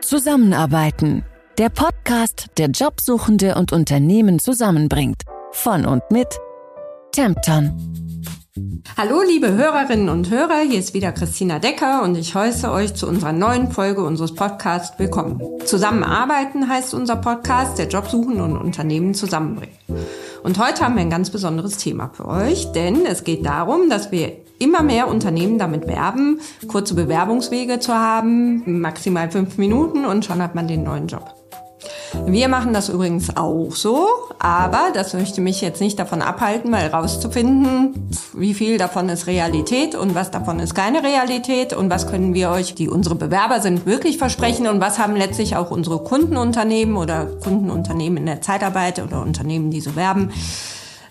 Zusammenarbeiten. Der Podcast, der Jobsuchende und Unternehmen zusammenbringt. Von und mit Tempton. Hallo liebe Hörerinnen und Hörer, hier ist wieder Christina Decker und ich heiße euch zu unserer neuen Folge unseres Podcasts willkommen. Zusammenarbeiten heißt unser Podcast, der Jobsuchende und Unternehmen zusammenbringt. Und heute haben wir ein ganz besonderes Thema für euch, denn es geht darum, dass wir immer mehr Unternehmen damit werben, kurze Bewerbungswege zu haben, maximal fünf Minuten und schon hat man den neuen Job. Wir machen das übrigens auch so, aber das möchte mich jetzt nicht davon abhalten, mal rauszufinden, wie viel davon ist Realität und was davon ist keine Realität und was können wir euch, die unsere Bewerber sind, wirklich versprechen und was haben letztlich auch unsere Kundenunternehmen oder Kundenunternehmen in der Zeitarbeit oder Unternehmen, die so werben,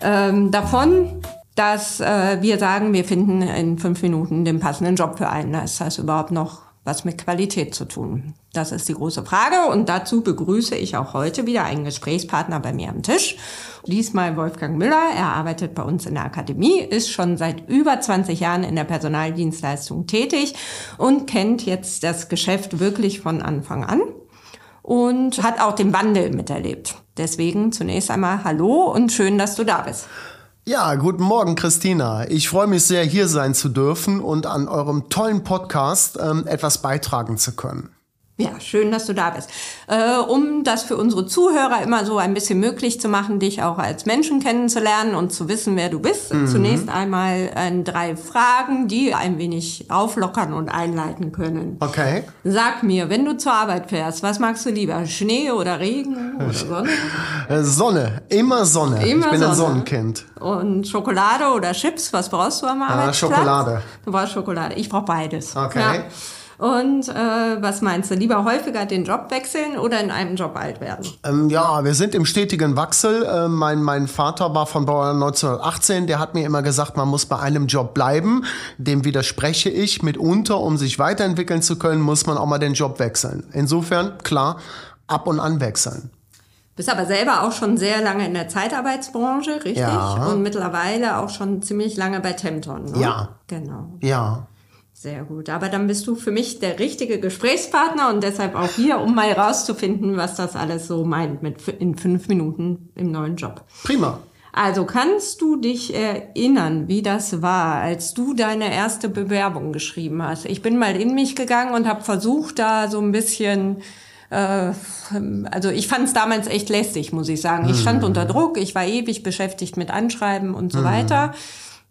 ähm, davon, dass äh, wir sagen, wir finden in fünf Minuten den passenden Job für einen. Das heißt überhaupt noch was mit Qualität zu tun? Das ist die große Frage und dazu begrüße ich auch heute wieder einen Gesprächspartner bei mir am Tisch. Diesmal Wolfgang Müller. Er arbeitet bei uns in der Akademie, ist schon seit über 20 Jahren in der Personaldienstleistung tätig und kennt jetzt das Geschäft wirklich von Anfang an und hat auch den Wandel miterlebt. Deswegen zunächst einmal Hallo und schön, dass du da bist. Ja, guten Morgen, Christina. Ich freue mich sehr, hier sein zu dürfen und an eurem tollen Podcast ähm, etwas beitragen zu können. Ja, schön, dass du da bist. Äh, um das für unsere Zuhörer immer so ein bisschen möglich zu machen, dich auch als Menschen kennenzulernen und zu wissen, wer du bist. Mhm. Zunächst einmal äh, drei Fragen, die ein wenig auflockern und einleiten können. Okay. Sag mir, wenn du zur Arbeit fährst, was magst du lieber? Schnee oder Regen oder Sonne? Äh, Sonne, immer Sonne. Immer ich bin Sonne. ein Sonnenkind. Und Schokolade oder Chips, was brauchst du am ah, Arbeitsplatz? Schokolade. Du brauchst Schokolade. Ich brauche beides. Okay. Ja. Und äh, was meinst du, lieber häufiger den Job wechseln oder in einem Job alt werden? Ähm, ja, wir sind im stetigen Wachsel. Äh, mein, mein Vater war von Bauer 1918, der hat mir immer gesagt, man muss bei einem Job bleiben. Dem widerspreche ich. Mitunter, um sich weiterentwickeln zu können, muss man auch mal den Job wechseln. Insofern, klar, ab und an wechseln. Bist aber selber auch schon sehr lange in der Zeitarbeitsbranche, richtig? Ja. Und mittlerweile auch schon ziemlich lange bei Tempton. Ne? Ja. Genau. Ja. Sehr gut. Aber dann bist du für mich der richtige Gesprächspartner und deshalb auch hier, um mal rauszufinden, was das alles so meint mit in fünf Minuten im neuen Job. Prima. Also kannst du dich erinnern, wie das war, als du deine erste Bewerbung geschrieben hast? Ich bin mal in mich gegangen und habe versucht, da so ein bisschen äh, also ich fand es damals echt lästig, muss ich sagen. Ich stand mhm. unter Druck, ich war ewig beschäftigt mit Anschreiben und so mhm. weiter.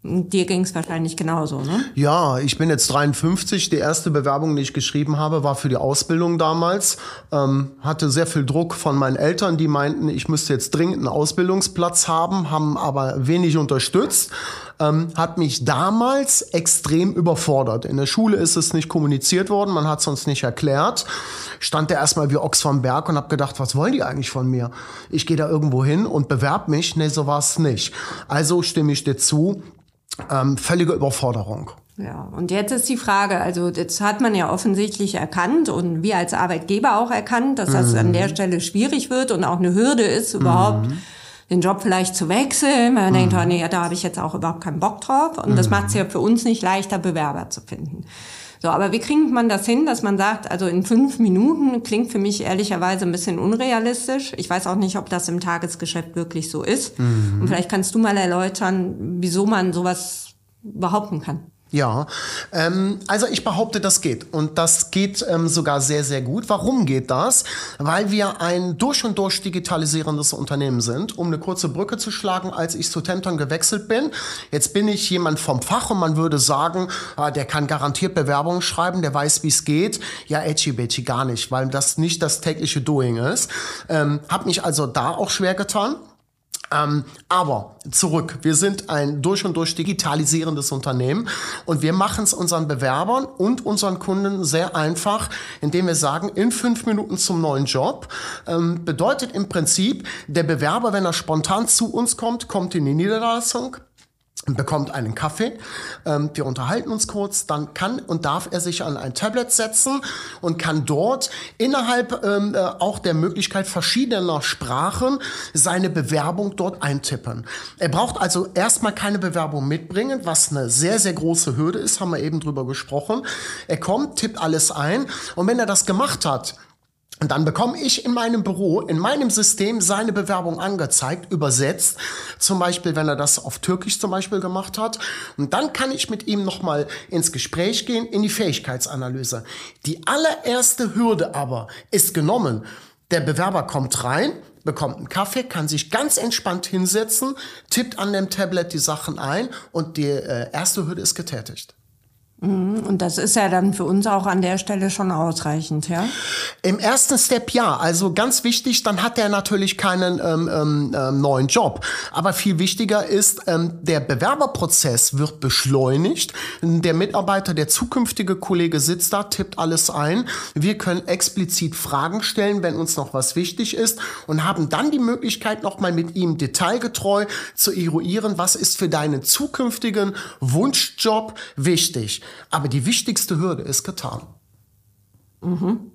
Dir ging es wahrscheinlich genauso, ne? Ja, ich bin jetzt 53. Die erste Bewerbung, die ich geschrieben habe, war für die Ausbildung damals. Ähm, hatte sehr viel Druck von meinen Eltern, die meinten, ich müsste jetzt dringend einen Ausbildungsplatz haben, haben aber wenig unterstützt. Ähm, hat mich damals extrem überfordert. In der Schule ist es nicht kommuniziert worden, man hat es uns nicht erklärt. Stand da erstmal wie Ochs vom Berg und habe gedacht, was wollen die eigentlich von mir? Ich gehe da irgendwo hin und bewerb mich. Nee, so war es nicht. Also stimme ich dir zu, ähm, völlige Überforderung. Ja, und jetzt ist die Frage, also jetzt hat man ja offensichtlich erkannt und wir als Arbeitgeber auch erkannt, dass das mhm. an der Stelle schwierig wird und auch eine Hürde ist, überhaupt mhm. den Job vielleicht zu wechseln. Man mhm. denkt, oh nee, da habe ich jetzt auch überhaupt keinen Bock drauf. Und das mhm. macht es ja für uns nicht leichter, Bewerber zu finden. So, aber wie kriegt man das hin, dass man sagt, also in fünf Minuten klingt für mich ehrlicherweise ein bisschen unrealistisch. Ich weiß auch nicht, ob das im Tagesgeschäft wirklich so ist. Mhm. Und vielleicht kannst du mal erläutern, wieso man sowas behaupten kann. Ja, ähm, also ich behaupte, das geht. Und das geht ähm, sogar sehr, sehr gut. Warum geht das? Weil wir ein durch und durch digitalisierendes Unternehmen sind. Um eine kurze Brücke zu schlagen, als ich zu Tempton gewechselt bin, jetzt bin ich jemand vom Fach und man würde sagen, ah, der kann garantiert Bewerbungen schreiben, der weiß, wie es geht. Ja, edgy bitchy gar nicht, weil das nicht das tägliche Doing ist. Ähm, hab mich also da auch schwer getan. Ähm, aber zurück, wir sind ein durch und durch digitalisierendes Unternehmen und wir machen es unseren Bewerbern und unseren Kunden sehr einfach, indem wir sagen, in fünf Minuten zum neuen Job. Ähm, bedeutet im Prinzip, der Bewerber, wenn er spontan zu uns kommt, kommt in die Niederlassung, bekommt einen Kaffee, ähm, wir unterhalten uns kurz, dann kann und darf er sich an ein Tablet setzen und kann dort innerhalb ähm, äh, auch der Möglichkeit verschiedener Sprachen seine Bewerbung dort eintippen. Er braucht also erstmal keine Bewerbung mitbringen, was eine sehr, sehr große Hürde ist, haben wir eben drüber gesprochen. Er kommt, tippt alles ein und wenn er das gemacht hat, und dann bekomme ich in meinem Büro, in meinem System seine Bewerbung angezeigt, übersetzt. Zum Beispiel, wenn er das auf Türkisch zum Beispiel gemacht hat. Und dann kann ich mit ihm nochmal ins Gespräch gehen, in die Fähigkeitsanalyse. Die allererste Hürde aber ist genommen. Der Bewerber kommt rein, bekommt einen Kaffee, kann sich ganz entspannt hinsetzen, tippt an dem Tablet die Sachen ein und die äh, erste Hürde ist getätigt. Mhm. Und das ist ja dann für uns auch an der Stelle schon ausreichend, ja? Im ersten Step ja. Also ganz wichtig, dann hat er natürlich keinen ähm, ähm, ähm, neuen Job. Aber viel wichtiger ist, ähm, der Bewerberprozess wird beschleunigt. Der Mitarbeiter, der zukünftige Kollege sitzt da, tippt alles ein. Wir können explizit Fragen stellen, wenn uns noch was wichtig ist und haben dann die Möglichkeit, nochmal mit ihm detailgetreu zu eruieren, was ist für deinen zukünftigen Wunschjob wichtig. Aber die wichtigste Hürde ist getan. Mhm.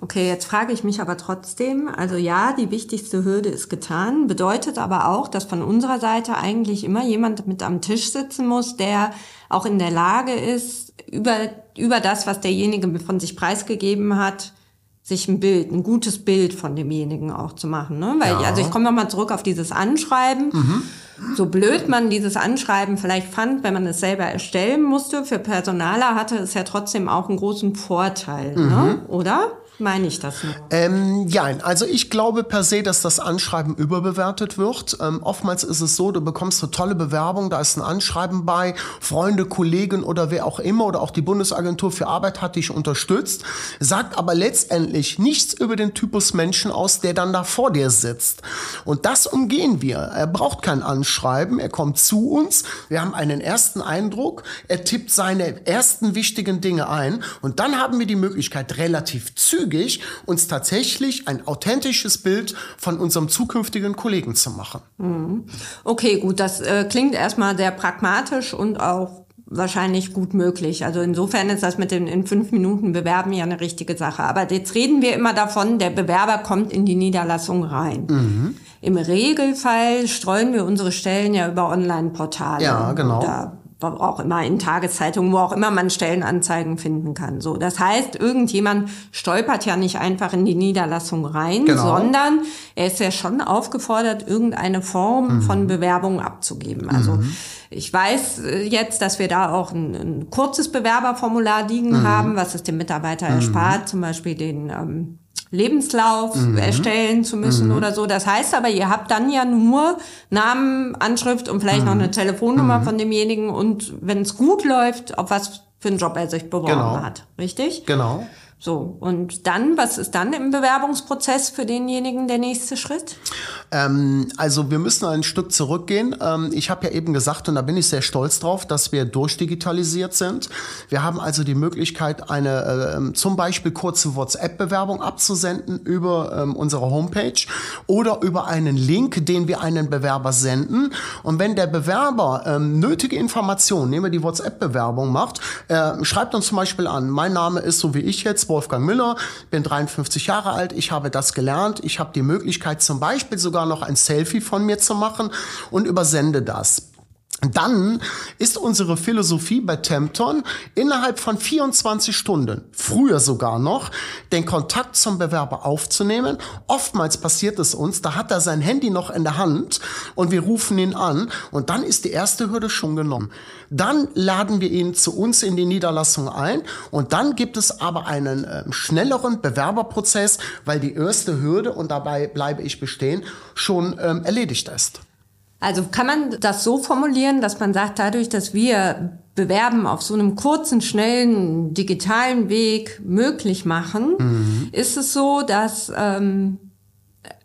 Okay, jetzt frage ich mich aber trotzdem, also ja, die wichtigste Hürde ist getan, bedeutet aber auch, dass von unserer Seite eigentlich immer jemand mit am Tisch sitzen muss, der auch in der Lage ist, über, über das, was derjenige von sich preisgegeben hat, sich ein Bild, ein gutes Bild von demjenigen auch zu machen. Ne? Weil, ja. also ich komme nochmal zurück auf dieses Anschreiben. Mhm so blöd man dieses Anschreiben vielleicht fand, wenn man es selber erstellen musste, für Personaler hatte es ja trotzdem auch einen großen Vorteil, ne? mhm. ne? oder? Meine ich das nur? Ähm, ja, also ich glaube per se, dass das Anschreiben überbewertet wird. Ähm, oftmals ist es so, du bekommst eine tolle Bewerbung, da ist ein Anschreiben bei, Freunde, Kollegen oder wer auch immer oder auch die Bundesagentur für Arbeit hat dich unterstützt, sagt aber letztendlich nichts über den Typus Menschen aus, der dann da vor dir sitzt. Und das umgehen wir. Er braucht kein Anschreiben, er kommt zu uns, wir haben einen ersten Eindruck, er tippt seine ersten wichtigen Dinge ein und dann haben wir die Möglichkeit, relativ zügig zügig uns tatsächlich ein authentisches Bild von unserem zukünftigen Kollegen zu machen. Mhm. Okay, gut, das äh, klingt erstmal sehr pragmatisch und auch wahrscheinlich gut möglich. Also insofern ist das mit den in fünf Minuten Bewerben ja eine richtige Sache. Aber jetzt reden wir immer davon, der Bewerber kommt in die Niederlassung rein. Mhm. Im Regelfall streuen wir unsere Stellen ja über Online-Portale. Ja, genau. Oder auch immer in Tageszeitungen, wo auch immer man Stellenanzeigen finden kann. So, das heißt, irgendjemand stolpert ja nicht einfach in die Niederlassung rein, genau. sondern er ist ja schon aufgefordert, irgendeine Form mhm. von Bewerbung abzugeben. Also mhm. ich weiß äh, jetzt, dass wir da auch ein, ein kurzes Bewerberformular liegen mhm. haben, was es dem Mitarbeiter mhm. erspart, zum Beispiel den ähm, Lebenslauf mhm. erstellen zu müssen mhm. oder so. Das heißt aber, ihr habt dann ja nur Namen, Anschrift und vielleicht mhm. noch eine Telefonnummer mhm. von demjenigen und wenn es gut läuft, auf was für einen Job er sich beworben genau. hat. Richtig? Genau. So, und dann, was ist dann im Bewerbungsprozess für denjenigen der nächste Schritt? Ähm, also wir müssen ein Stück zurückgehen. Ähm, ich habe ja eben gesagt, und da bin ich sehr stolz drauf, dass wir durchdigitalisiert sind. Wir haben also die Möglichkeit, eine äh, zum Beispiel kurze WhatsApp-Bewerbung abzusenden über ähm, unsere Homepage oder über einen Link, den wir einen Bewerber senden. Und wenn der Bewerber ähm, nötige Informationen, nehmen wir die WhatsApp-Bewerbung macht, äh, schreibt uns zum Beispiel an, mein Name ist so wie ich jetzt, Wolfgang Müller, bin 53 Jahre alt, ich habe das gelernt, ich habe die Möglichkeit zum Beispiel sogar noch ein Selfie von mir zu machen und übersende das. Dann ist unsere Philosophie bei Tempton innerhalb von 24 Stunden, früher sogar noch, den Kontakt zum Bewerber aufzunehmen. Oftmals passiert es uns, da hat er sein Handy noch in der Hand und wir rufen ihn an und dann ist die erste Hürde schon genommen. Dann laden wir ihn zu uns in die Niederlassung ein und dann gibt es aber einen äh, schnelleren Bewerberprozess, weil die erste Hürde, und dabei bleibe ich bestehen, schon ähm, erledigt ist. Also kann man das so formulieren, dass man sagt, dadurch, dass wir Bewerben auf so einem kurzen, schnellen, digitalen Weg möglich machen, mhm. ist es so, dass ähm,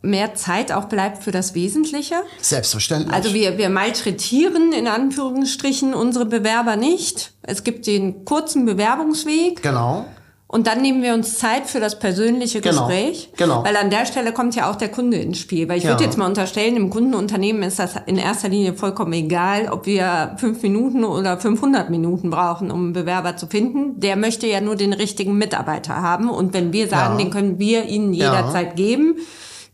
mehr Zeit auch bleibt für das Wesentliche? Selbstverständlich. Also wir, wir malträtieren in Anführungsstrichen unsere Bewerber nicht. Es gibt den kurzen Bewerbungsweg. Genau. Und dann nehmen wir uns Zeit für das persönliche Genau, Gespräch. genau. Weil an der Stelle kommt ja auch der Kunde ins Spiel. Weil ich Ja. würde jetzt mal unterstellen, im Kundenunternehmen ist das in erster Linie vollkommen egal, ob wir fünf Minuten oder 500 Minuten brauchen, um einen Bewerber zu finden. Der möchte ja nur den richtigen Mitarbeiter haben. Und wenn wir sagen, Ja. den können wir ihnen Ja. Mhm. jederzeit geben,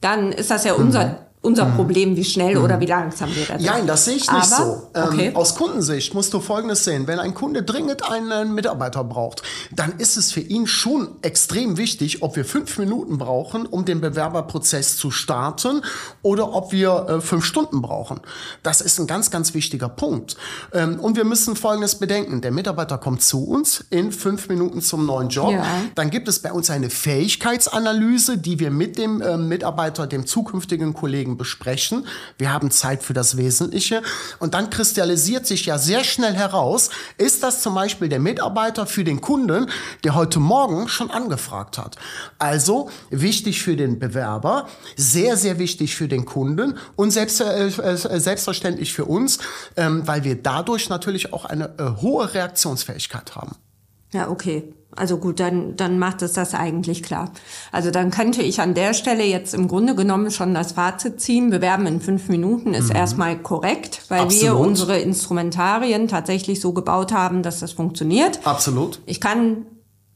dann ist das ja unser, unser Problem, wie schnell oder wie langsam wir das Nein, das sehe ich nicht Aber, so. Ähm, okay. Aus Kundensicht musst du Folgendes sehen. Wenn ein Kunde dringend einen Mitarbeiter braucht, dann ist es für ihn schon extrem wichtig, ob wir fünf Minuten brauchen, um den Bewerberprozess zu starten oder ob wir äh, fünf Stunden brauchen. Das ist ein ganz, ganz wichtiger Punkt. Ähm, und wir müssen Folgendes bedenken. Der Mitarbeiter kommt zu uns in fünf Minuten zum neuen Job. Ja. Dann gibt es bei uns eine Fähigkeitsanalyse, die wir mit dem äh, Mitarbeiter, dem zukünftigen Kollegen besprechen. Wir haben Zeit für das Wesentliche. Und dann kristallisiert sich ja sehr schnell heraus, ist das zum Beispiel der Mitarbeiter für den Kunden, der heute Morgen schon angefragt hat. Also wichtig für den Bewerber, sehr, sehr wichtig für den Kunden und selbst, äh, äh, selbstverständlich für uns, ähm, weil wir dadurch natürlich auch eine äh, hohe Reaktionsfähigkeit haben. Ja, okay. Also gut, dann, dann macht es das eigentlich klar. Also dann könnte ich an der Stelle jetzt im Grunde genommen schon das Fazit ziehen. Bewerben in fünf Minuten ist erstmal korrekt, weil wir Absolut. unsere Instrumentarien tatsächlich so gebaut haben, dass das funktioniert. Absolut. Ich kann,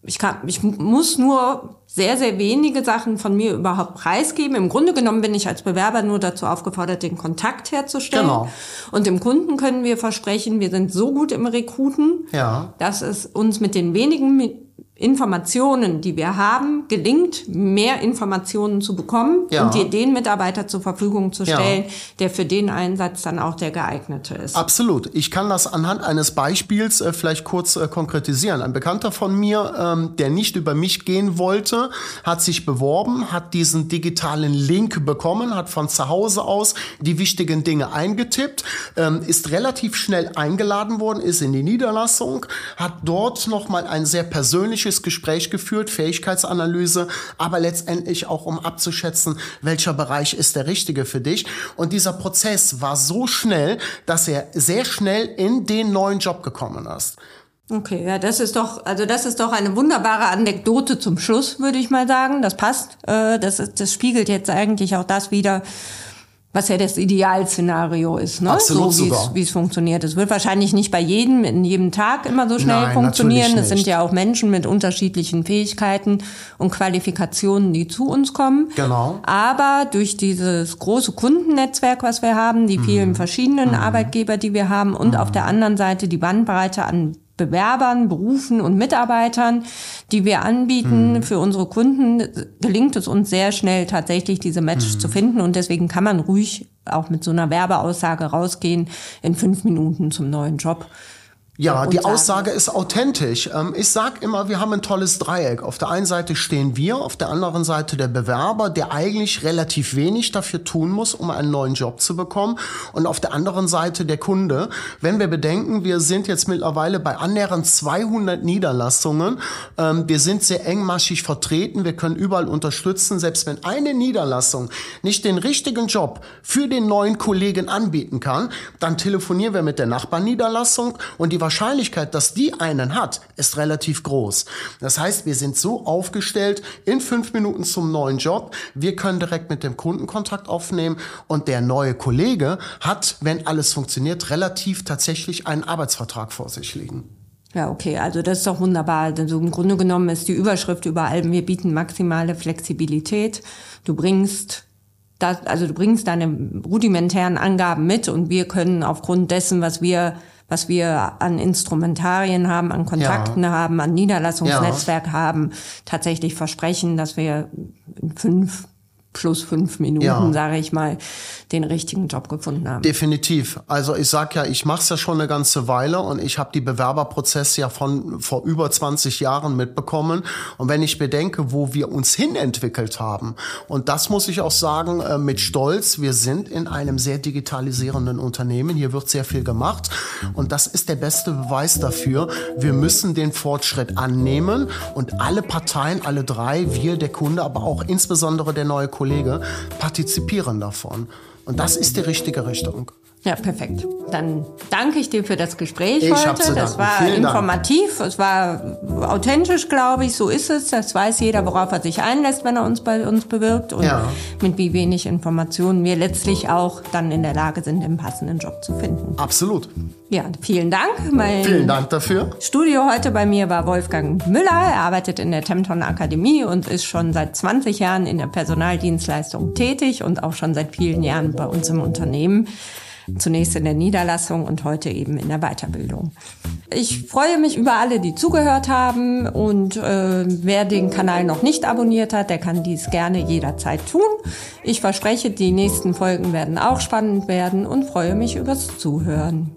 ich kann, ich muss nur sehr, sehr wenige Sachen von mir überhaupt preisgeben. Im Grunde genommen bin ich als Bewerber nur dazu aufgefordert, den Kontakt herzustellen. Genau. Und dem Kunden können wir versprechen, wir sind so gut im Rekruten, Ja. dass es uns mit den wenigen Informationen, die wir haben, gelingt, mehr Informationen zu bekommen Ja. und dir den Mitarbeiter zur Verfügung zu Ja. stellen, der für den Einsatz dann auch der geeignete ist. Absolut. Ich kann das anhand eines Beispiels äh, vielleicht kurz äh, konkretisieren. Ein Bekannter von mir, ähm, der nicht über mich gehen wollte, hat sich beworben, hat diesen digitalen Link bekommen, hat von zu Hause aus die wichtigen Dinge eingetippt, ähm, ist relativ schnell eingeladen worden, ist in die Niederlassung, hat dort nochmal ein sehr persönliches Gespräch geführt, Fähigkeitsanalyse, aber letztendlich auch um abzuschätzen, welcher Bereich ist der richtige für dich. Und dieser Prozess war so schnell, dass er sehr schnell in den neuen Job gekommen ist. Okay, ja, das ist doch, also das ist doch eine wunderbare Anekdote zum Schluss, würde ich mal sagen. Das passt. Äh, das, das spiegelt jetzt eigentlich auch das wieder, was ja das Idealszenario ist, ne? Absolut so wie es funktioniert. Es wird wahrscheinlich nicht bei jedem in jedem Tag immer so schnell Nein, funktionieren. Es sind ja auch Menschen mit unterschiedlichen Fähigkeiten und Qualifikationen, die zu uns kommen. Genau. Aber durch dieses große Kundennetzwerk, was wir haben, die Mhm. vielen verschiedenen Arbeitgeber, die wir haben und auf der anderen Seite die Bandbreite an Bewerbern, Berufen und Mitarbeitern, die wir anbieten Mhm. für unsere Kunden, gelingt es uns sehr schnell tatsächlich diese Match Mhm. zu finden und deswegen kann man ruhig auch mit so einer Werbeaussage rausgehen in fünf Minuten zum neuen Job. Ja, die. Aussage ist authentisch. Ähm, Ich sag immer, wir haben ein tolles Dreieck. Auf der einen Seite stehen wir, auf der anderen Seite der Bewerber, der eigentlich relativ wenig dafür tun muss, um einen neuen Job zu bekommen. Und auf der anderen Seite der Kunde. Wenn wir bedenken, wir sind jetzt mittlerweile bei annähernd 200 Niederlassungen. Ähm, Wir sind sehr engmaschig vertreten. Wir können überall unterstützen. Selbst wenn eine Niederlassung nicht den richtigen Job für den neuen Kollegen anbieten kann, dann telefonieren wir mit der Nachbarniederlassung und die Wahrscheinlichkeit, dass die einen hat, ist relativ groß. Das heißt, wir sind so aufgestellt in fünf Minuten zum neuen Job. Wir können direkt mit dem Kunden Kontakt aufnehmen und der neue Kollege hat, wenn alles funktioniert, relativ tatsächlich einen Arbeitsvertrag vor sich liegen. Ja, okay, also das ist doch wunderbar. Also im Grunde genommen ist die Überschrift überall, wir bieten maximale Flexibilität. Du bringst das, also du bringst deine rudimentären Angaben mit und wir können aufgrund dessen, was wir was wir an Instrumentarien haben, an Kontakten haben, an Niederlassungsnetzwerk haben, tatsächlich versprechen, dass wir in fünf plus fünf Minuten, Ja. sage ich mal, den richtigen Job gefunden haben. Definitiv. Also ich sag ja, ich mache es ja schon eine ganze Weile und ich habe die Bewerberprozesse ja von vor über 20 Jahren mitbekommen. Und wenn ich bedenke, wo wir uns hin entwickelt haben, und das muss ich auch sagen äh, mit Stolz, wir sind in einem sehr digitalisierenden Unternehmen. Hier wird sehr viel gemacht und das ist der beste Beweis dafür. Wir müssen den Fortschritt annehmen und alle Parteien, alle drei, wir, der Kunde, aber auch insbesondere der neue Kollege, partizipieren davon. Und das ist die richtige Richtung. Ja, perfekt. Dann danke ich dir für das Gespräch Ich heute. Das war Vielen Dank. informativ, es war authentisch, glaube ich. So ist es. Das weiß jeder, worauf er sich einlässt, wenn er uns bei uns bewirbt und Ja. mit wie wenig Informationen wir letztlich auch dann in der Lage sind, den passenden Job zu finden. Absolut. Ja, vielen Dank. Mein Vielen Dank dafür. Studio heute bei mir war Wolfgang Müller. Er arbeitet in der Tempton Akademie und ist schon seit 20 Jahren in der Personaldienstleistung tätig und auch schon seit vielen Jahren bei uns im Unternehmen. Zunächst in der Niederlassung und heute eben in der Weiterbildung. Ich freue mich über alle, die zugehört haben und äh, wer den Kanal noch nicht abonniert hat, der kann dies gerne jederzeit tun. Ich verspreche, die nächsten Folgen werden auch spannend werden und freue mich übers Zuhören.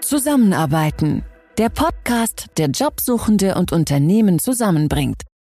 Zusammenarbeiten. Der Podcast, der Jobsuchende und Unternehmen zusammenbringt.